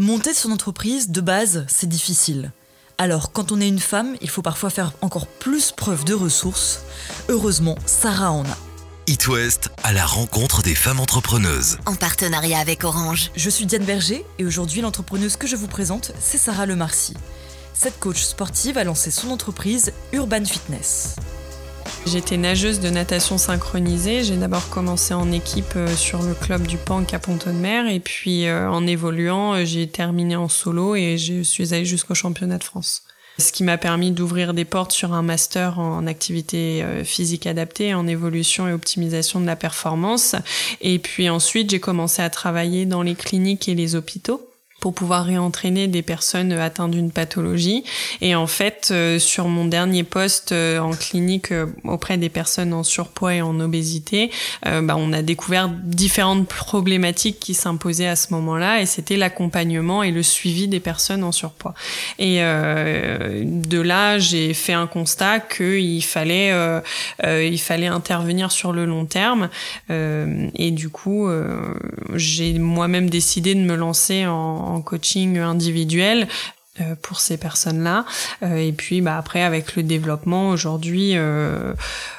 Monter son entreprise, de base, c'est difficile. Alors, quand on est une femme, il faut parfois faire encore plus preuve de ressources. Heureusement, Sarah en a. It West à la rencontre des femmes entrepreneuses. En partenariat avec Orange. Je suis Diane Berger et aujourd'hui, l'entrepreneuse que je vous présente, c'est Sarah Lemarcy. Cette coach sportive a lancé son entreprise Urban Fitness. J'étais nageuse de natation synchronisée. J'ai d'abord commencé en équipe euh, sur le club du Panc à Pont-de-Mer et puis euh, en évoluant, euh, j'ai terminé en solo et je suis allée jusqu'au championnat de France. Ce qui m'a permis d'ouvrir des portes sur un master en activité physique adaptée, en évolution et optimisation de la performance. Et puis ensuite, j'ai commencé à travailler dans les cliniques et les hôpitaux pour pouvoir réentraîner des personnes atteintes d'une pathologie. Et en fait, euh, sur mon dernier poste euh, en clinique euh, auprès des personnes en surpoids et en obésité, bah, on a découvert différentes problématiques qui s'imposaient à ce moment-là, et c'était l'accompagnement et le suivi des personnes en surpoids. Et de là, j'ai fait un constat qu'il fallait, il fallait intervenir sur le long terme. et du coup, j'ai moi-même décidé de me lancer en en coaching individuel euh, pour ces personnes-là. Euh, et puis bah, après, avec le développement, aujourd'hui, euh,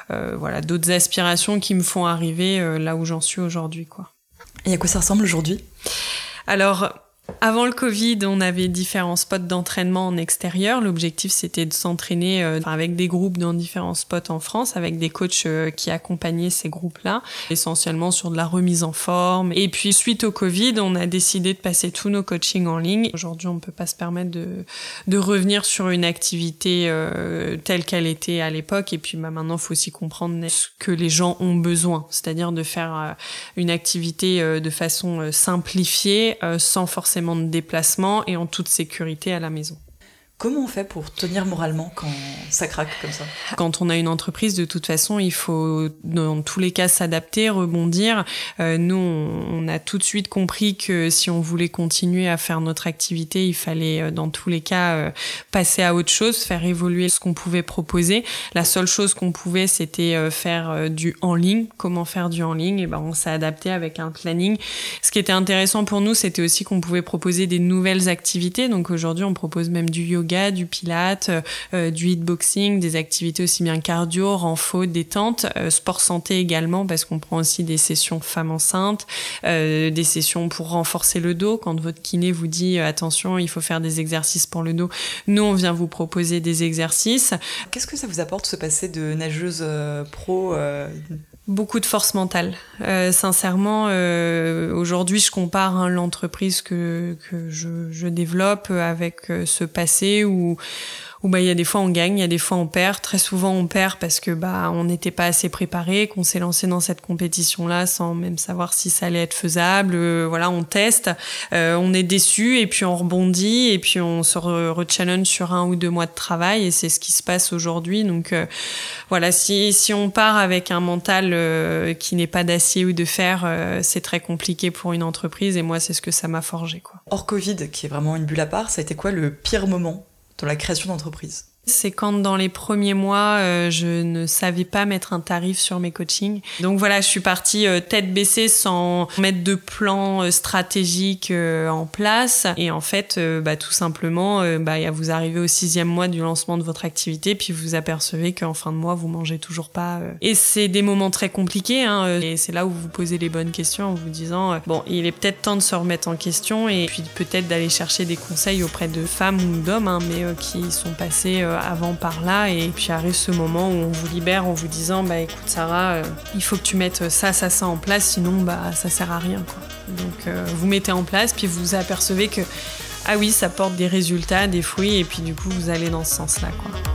voilà, d'autres aspirations qui me font arriver là où j'en suis aujourd'hui. quoi. Et à quoi ça ressemble aujourd'hui? Alors, avant le Covid, on avait différents spots d'entraînement en extérieur. L'objectif, c'était de s'entraîner euh, avec des groupes dans différents spots en France, avec des coachs euh, qui accompagnaient ces groupes-là, essentiellement sur de la remise en forme. Et puis, suite au Covid, on a décidé de passer tous nos coachings en ligne. Aujourd'hui, on ne peut pas se permettre de, de revenir sur une activité euh, telle qu'elle était à l'époque. Et puis, bah, maintenant, il faut aussi comprendre ce que les gens ont besoin, c'est-à-dire de faire une activité de façon simplifiée, sans forcément de déplacement et en toute sécurité à la maison. Comment on fait pour tenir moralement quand ça craque comme ça? Quand on a une entreprise, de toute façon, il faut dans tous les cas s'adapter, rebondir. Euh, nous, on, a tout de suite compris que si on voulait continuer à faire notre activité, il fallait euh, dans tous les cas euh, passer à autre chose, faire évoluer ce qu'on pouvait proposer. La seule chose qu'on pouvait, c'était euh, faire du en ligne. Comment faire du en ligne? Et ben, on s'est adapté avec un planning. Ce qui était intéressant pour nous, c'était aussi qu'on pouvait proposer des nouvelles activités. Donc aujourd'hui, on propose même du yoga du pilate, euh, euh, du hitboxing, des activités aussi bien cardio, renfort, détente, euh, sport santé également parce qu'on prend aussi des sessions femmes enceintes, des sessions pour renforcer le dos quand votre kiné vous dit attention, il faut faire des exercices pour le dos. Nous, on vient vous proposer des exercices. Qu'est-ce que ça vous apporte ce passer de nageuse pro Beaucoup de force mentale. Euh, sincèrement, euh, aujourd'hui, je compare hein, l'entreprise que, je, je, développe avec euh, ce passé où où bah il y a des fois on gagne, il y a des fois on perd. Très souvent on perd parce que bah on n'était pas assez préparé, qu'on s'est lancé dans cette compétition là sans même savoir si ça allait être faisable. Euh, voilà, on teste, euh, on est déçu et puis on rebondit et puis on se re-challenge sur un ou deux mois de travail et c'est ce qui se passe aujourd'hui. Donc euh, voilà, si si on part avec un mental qui n'est pas d'acier ou de fer, c'est très compliqué pour une entreprise et moi c'est ce que ça m'a forgé quoi. Hors Covid, qui est vraiment une bulle à part, ça a été quoi le pire moment dans la création d'entreprise c'est quand dans les premiers mois, euh, je ne savais pas mettre un tarif sur mes coachings. Donc voilà, je suis partie euh, tête baissée sans mettre de plan euh, stratégique en place. Et en fait, bah, tout simplement, bah, vous arrivez au sixième mois du lancement de votre activité, puis vous apercevez qu'en fin de mois, vous mangez toujours pas. Et c'est des moments très compliqués. Hein, et c'est là où vous posez les bonnes questions en vous disant, bon, il est peut-être temps de se remettre en question et puis peut-être d'aller chercher des conseils auprès de femmes ou d'hommes, hein, mais qui sont passés avant par là et puis arrive ce moment où on vous libère en vous disant bah écoute Sarah euh, il faut que tu mettes ça ça ça en place sinon bah ça sert à rien quoi. Donc euh, vous mettez en place puis vous apercevez que ah oui ça porte des résultats des fruits et puis du coup vous allez dans ce sens là quoi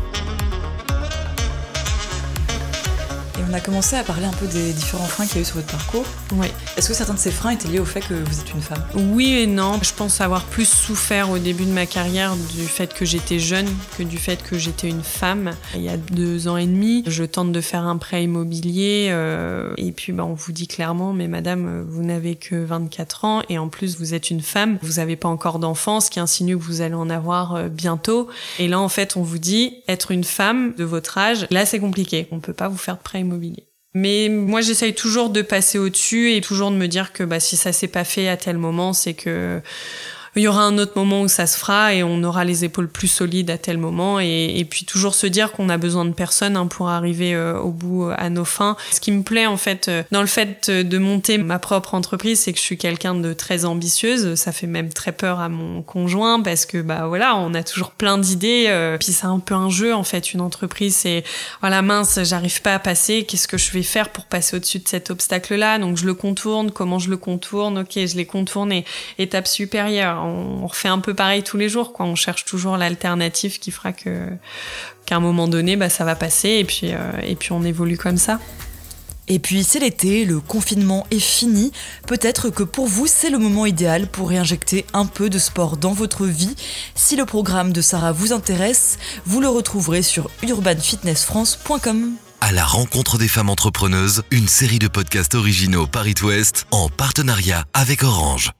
on a commencé à parler un peu des différents freins qu'il y a eu sur votre parcours. Oui. Est-ce que certains de ces freins étaient liés au fait que vous êtes une femme? Oui et non. Je pense avoir plus souffert au début de ma carrière du fait que j'étais jeune que du fait que j'étais une femme. Il y a deux ans et demi, je tente de faire un prêt immobilier euh, et puis bah, on vous dit clairement, mais madame, vous n'avez que 24 ans et en plus vous êtes une femme, vous n'avez pas encore d'enfant, ce qui insinue que vous allez en avoir euh, bientôt. Et là en fait on vous dit, être une femme de votre âge, là c'est compliqué. On peut pas vous faire de prêt immobilier mais moi, j'essaye toujours de passer au-dessus et toujours de me dire que bah, si ça s'est pas fait à tel moment, c'est que il y aura un autre moment où ça se fera et on aura les épaules plus solides à tel moment. Et, puis toujours se dire qu'on a besoin de personne hein, pour arriver euh, au bout à nos fins. Ce qui me plaît en fait dans le fait de monter ma propre entreprise, c'est que je suis quelqu'un de très ambitieuse. Ça fait même très peur à mon conjoint parce que bah voilà, on a toujours plein d'idées. puis c'est un peu un jeu en fait. Une entreprise, c'est voilà mince, j'arrive pas à passer. Qu'est-ce que je vais faire pour passer au-dessus de cet obstacle-là? Donc je le contourne. Comment je le contourne? Ok, je l'ai contourné. Étape supérieure. On refait un peu pareil tous les jours. Quoi. On cherche toujours l'alternative qui fera que qu'à un moment donné, bah, ça va passer et puis euh, et puis on évolue comme ça. Et puis c'est l'été, le confinement est fini. Peut-être que pour vous, c'est le moment idéal pour réinjecter un peu de sport dans votre vie. Si le programme de Sarah vous intéresse, vous le retrouverez sur urbanfitnessfrance.com. À la rencontre des femmes entrepreneuses, une série de podcasts originaux Paris Ouest en partenariat avec Orange.